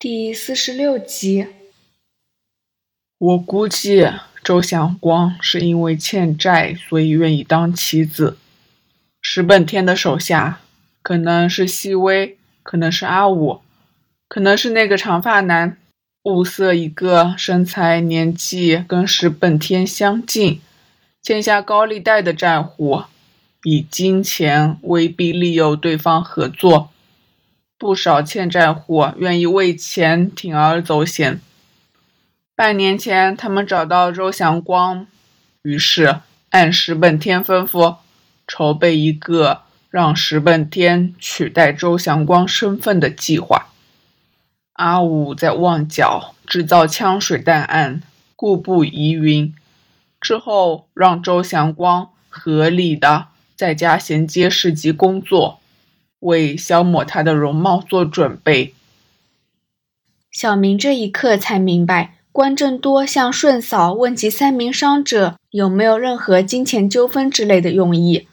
第四十六集。我估计周祥光是因为欠债，所以愿意当棋子。石本天的手下可能是细微，可能是阿武，可能是那个长发男。物色一个身材、年纪跟石本天相近、欠下高利贷的债户，以金钱威逼利诱对方合作。不少欠债户愿意为钱铤而走险。半年前，他们找到周祥光，于是按石本天吩咐，筹备一个让石本天取代周祥光身份的计划。阿武在旺角制造枪水弹案，故布疑云，之后让周祥光合理的在家衔接市级工作。为消磨他的容貌做准备。小明这一刻才明白，关正多向顺嫂问及三名伤者有没有任何金钱纠纷之类的用意。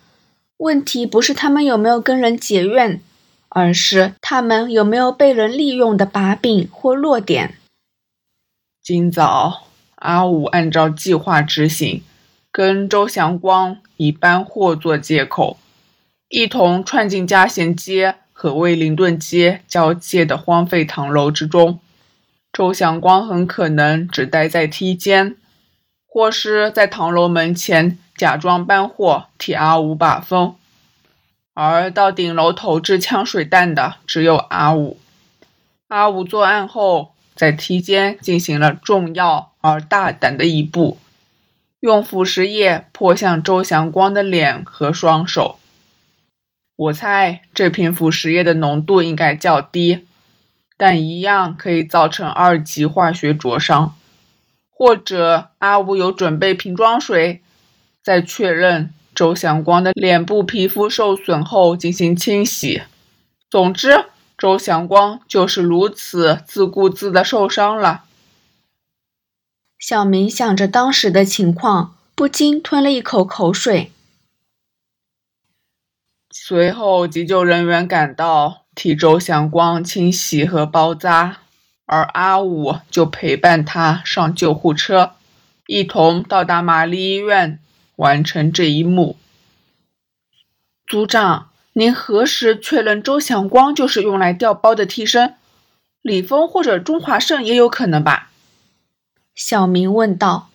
问题不是他们有没有跟人结怨，而是他们有没有被人利用的把柄或弱点。今早，阿武按照计划执行，跟周祥光以搬货做借口。一同窜进嘉贤街和威灵顿街交界的荒废唐楼之中。周祥光很可能只待在梯间，或是在唐楼门前假装搬货，替阿五把风。而到顶楼投掷枪水弹的只有阿五。阿五作案后，在梯间进行了重要而大胆的一步，用腐蚀液泼向周祥光的脸和双手。我猜这瓶腐蚀液的浓度应该较低，但一样可以造成二级化学灼伤。或者阿武有准备瓶装水，在确认周祥光的脸部皮肤受损后进行清洗。总之，周祥光就是如此自顾自的受伤了。小明想着当时的情况，不禁吞了一口口水。随后，急救人员赶到，替周祥光清洗和包扎，而阿武就陪伴他上救护车，一同到达玛丽医院，完成这一幕。组长，您何时确认周祥光就是用来调包的替身？李峰或者钟华胜也有可能吧？小明问道。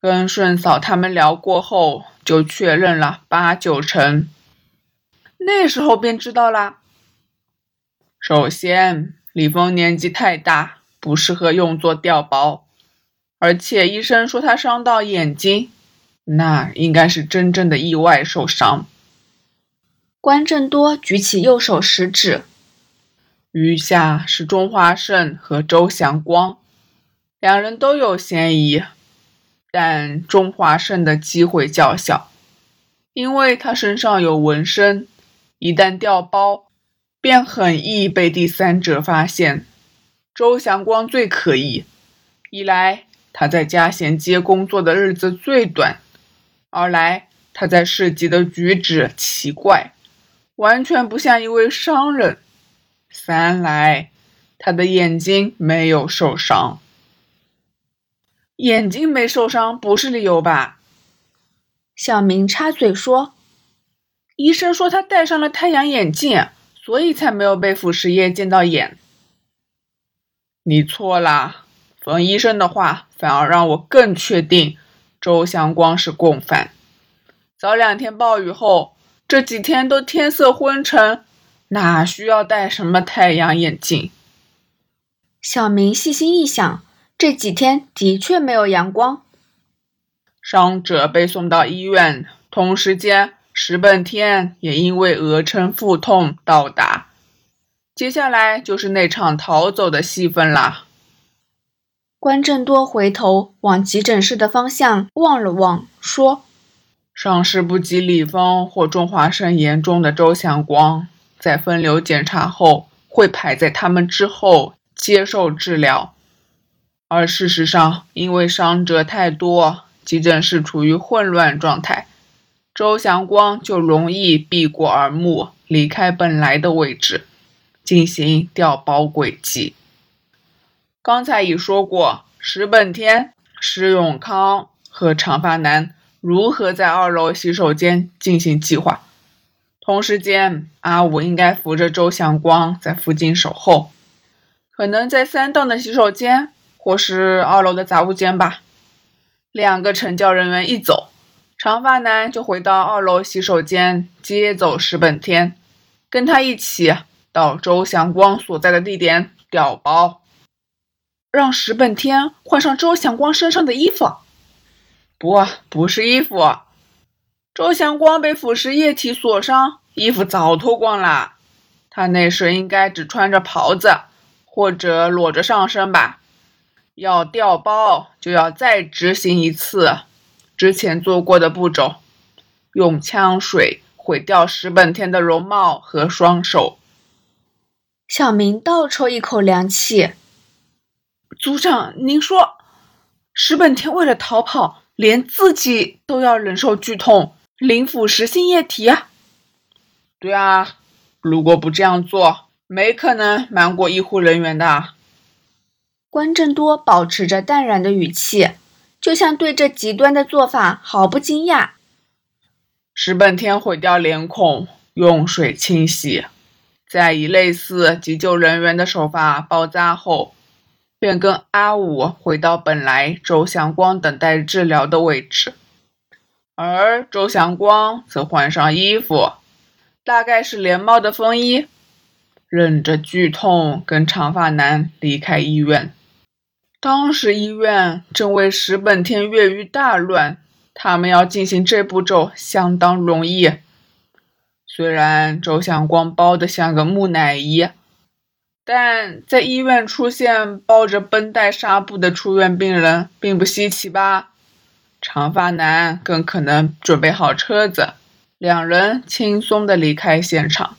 跟顺嫂他们聊过后，就确认了八九成。那时候便知道啦。首先，李峰年纪太大，不适合用作调包，而且医生说他伤到眼睛，那应该是真正的意外受伤。关正多举起右手食指，余下是钟华胜和周祥光，两人都有嫌疑，但钟华胜的机会较小，因为他身上有纹身。一旦掉包，便很易被第三者发现。周祥光最可疑，一来他在嘉贤街工作的日子最短，二来他在市集的举止奇怪，完全不像一位商人，三来他的眼睛没有受伤。眼睛没受伤不是理由吧？小明插嘴说。医生说他戴上了太阳眼镜，所以才没有被腐蚀液溅到眼。你错啦，冯医生的话反而让我更确定周祥光是共犯。早两天暴雨后，这几天都天色昏沉，哪需要戴什么太阳眼镜？小明细心一想，这几天的确没有阳光。伤者被送到医院，同时间。石本天也因为额撑腹痛到达，接下来就是那场逃走的戏份啦。关正多回头往急诊室的方向望了望，说：“伤势不及李峰或中华胜严重的周祥光，在分流检查后会排在他们之后接受治疗。而事实上，因为伤者太多，急诊室处于混乱状态。”周祥光就容易避过耳目，离开本来的位置。进行调包轨迹。刚才已说过，石本天、石永康和长发男如何在二楼洗手间进行计划。同时间，阿武应该扶着周祥光在附近守候，可能在三栋的洗手间，或是二楼的杂物间吧。两个成教人员一走，长发男就回到二楼洗手间接走石本天，跟他一起到周祥光所在的地点调包。让石本天换上周祥光身上的衣服，不，不是衣服。周祥光被腐蚀液体所伤，衣服早脱光了。他那时应该只穿着袍子，或者裸着上身吧。要调包，就要再执行一次之前做过的步骤，用枪水毁掉石本天的容貌和双手。小明倒抽一口凉气。组长，您说，石本天为了逃跑，连自己都要忍受剧痛，零腐蚀性液体啊？对啊，如果不这样做，没可能瞒过医护人员的。关正多保持着淡然的语气，就像对这极端的做法毫不惊讶。石本天毁掉脸孔，用水清洗，再以类似急救人员的手法包扎后。便跟阿武回到本来周祥光等待治疗的位置，而周祥光则换上衣服，大概是连帽的风衣，忍着剧痛跟长发男离开医院。当时医院正为石本天越狱大乱，他们要进行这步骤相当容易。虽然周向光包的像个木乃伊。但在医院出现包着绷带纱布的出院病人并不稀奇吧？长发男更可能准备好车子，两人轻松的离开现场，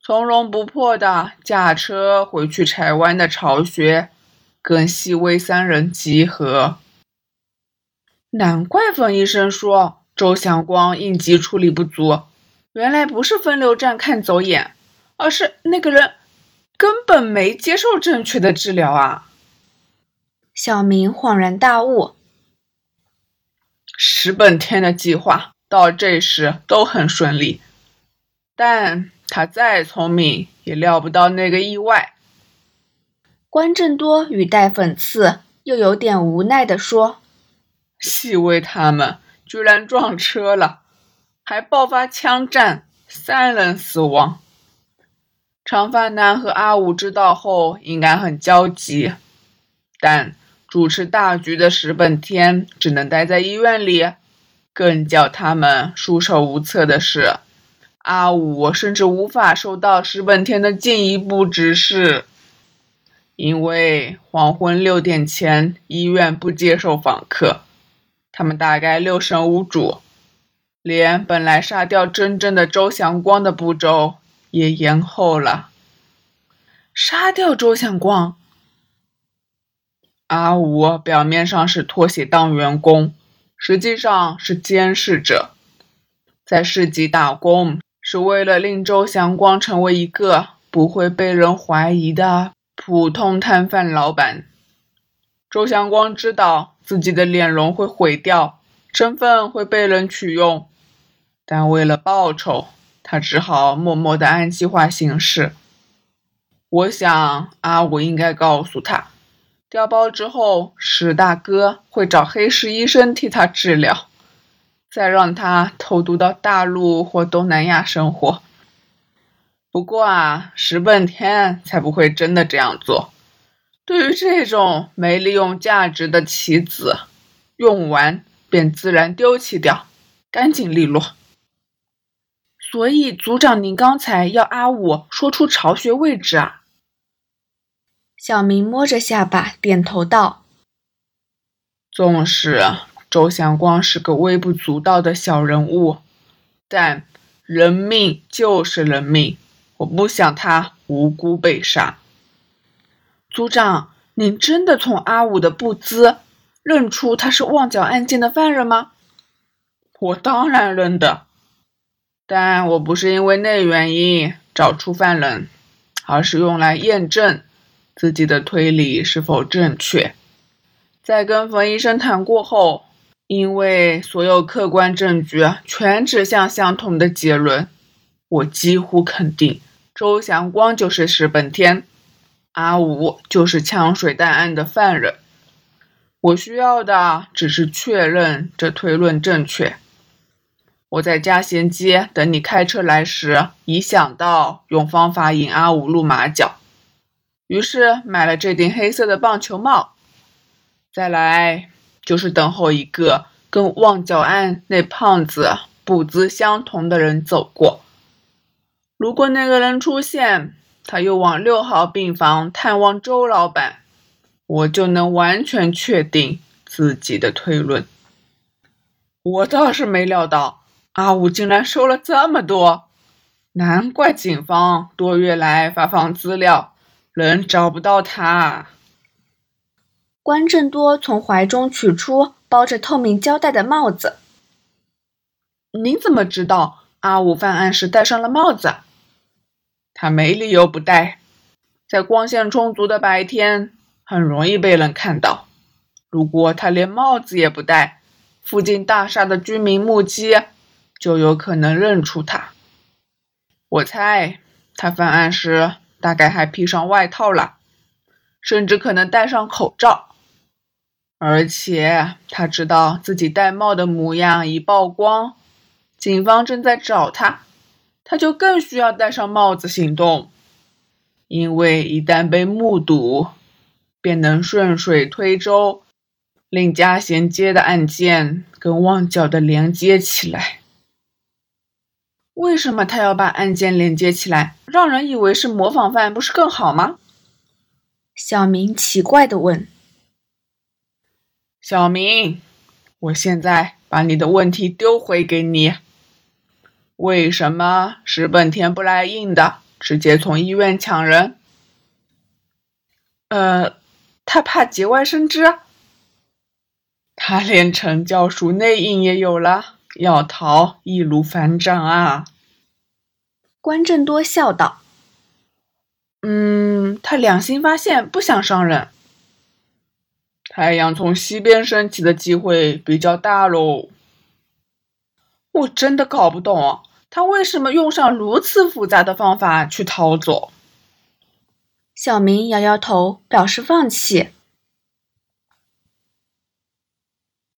从容不迫的驾车回去柴湾的巢穴，跟细微三人集合。难怪冯医生说周祥光应急处理不足，原来不是分流站看走眼，而是那个人。根本没接受正确的治疗啊！小明恍然大悟。石本天的计划到这时都很顺利，但他再聪明也料不到那个意外。关正多语带讽刺，又有点无奈地说：“细微他们居然撞车了，还爆发枪战，三人死亡。”长发男和阿武知道后应该很焦急，但主持大局的石本天只能待在医院里。更叫他们束手无策的是，阿武甚至无法收到石本天的进一步指示，因为黄昏六点前医院不接受访客，他们大概六神无主，连本来杀掉真正的周祥光的步骤。也延后了。杀掉周祥光。阿武表面上是脱鞋当员工，实际上是监视者，在市集打工，是为了令周祥光成为一个不会被人怀疑的普通摊贩老板。周祥光知道自己的脸容会毁掉，身份会被人取用，但为了报酬。他只好默默的按计划行事。我想阿武应该告诉他，调包之后，史大哥会找黑市医生替他治疗，再让他偷渡到大陆或东南亚生活。不过啊，石本天才不会真的这样做。对于这种没利用价值的棋子，用完便自然丢弃掉，干净利落。所以，组长，您刚才要阿武说出巢穴位置啊？小明摸着下巴，点头道：“纵使周祥光是个微不足道的小人物，但人命就是人命，我不想他无辜被杀。”组长，您真的从阿武的步姿认出他是旺角案件的犯人吗？我当然认得。但我不是因为那原因找出犯人，而是用来验证自己的推理是否正确。在跟冯医生谈过后，因为所有客观证据全指向相同的结论，我几乎肯定周祥光就是石本天，阿武就是枪水弹案的犯人。我需要的只是确认这推论正确。我在嘉贤街等你开车来时，已想到用方法引阿武露马脚，于是买了这顶黑色的棒球帽。再来就是等候一个跟旺角案那胖子步姿相同的人走过。如果那个人出现，他又往六号病房探望周老板，我就能完全确定自己的推论。我倒是没料到。阿武竟然收了这么多，难怪警方多月来发放资料，人找不到他。关正多从怀中取出包着透明胶带的帽子。您怎么知道阿武犯案时戴上了帽子？他没理由不戴，在光线充足的白天很容易被人看到。如果他连帽子也不戴，附近大厦的居民目击。就有可能认出他。我猜他犯案时大概还披上外套了，甚至可能戴上口罩。而且他知道自己戴帽的模样已曝光，警方正在找他，他就更需要戴上帽子行动，因为一旦被目睹，便能顺水推舟，令家衔接的案件跟旺角的连接起来。为什么他要把案件连接起来，让人以为是模仿犯，不是更好吗？小明奇怪的问。小明，我现在把你的问题丢回给你：为什么石本田不来硬的，直接从医院抢人？呃，他怕节外生枝。他连陈教书内应也有了。要逃易如反掌啊！关正多笑道：“嗯，他良心发现，不想伤人。太阳从西边升起的机会比较大喽。我真的搞不懂，他为什么用上如此复杂的方法去逃走？”小明摇摇头，表示放弃。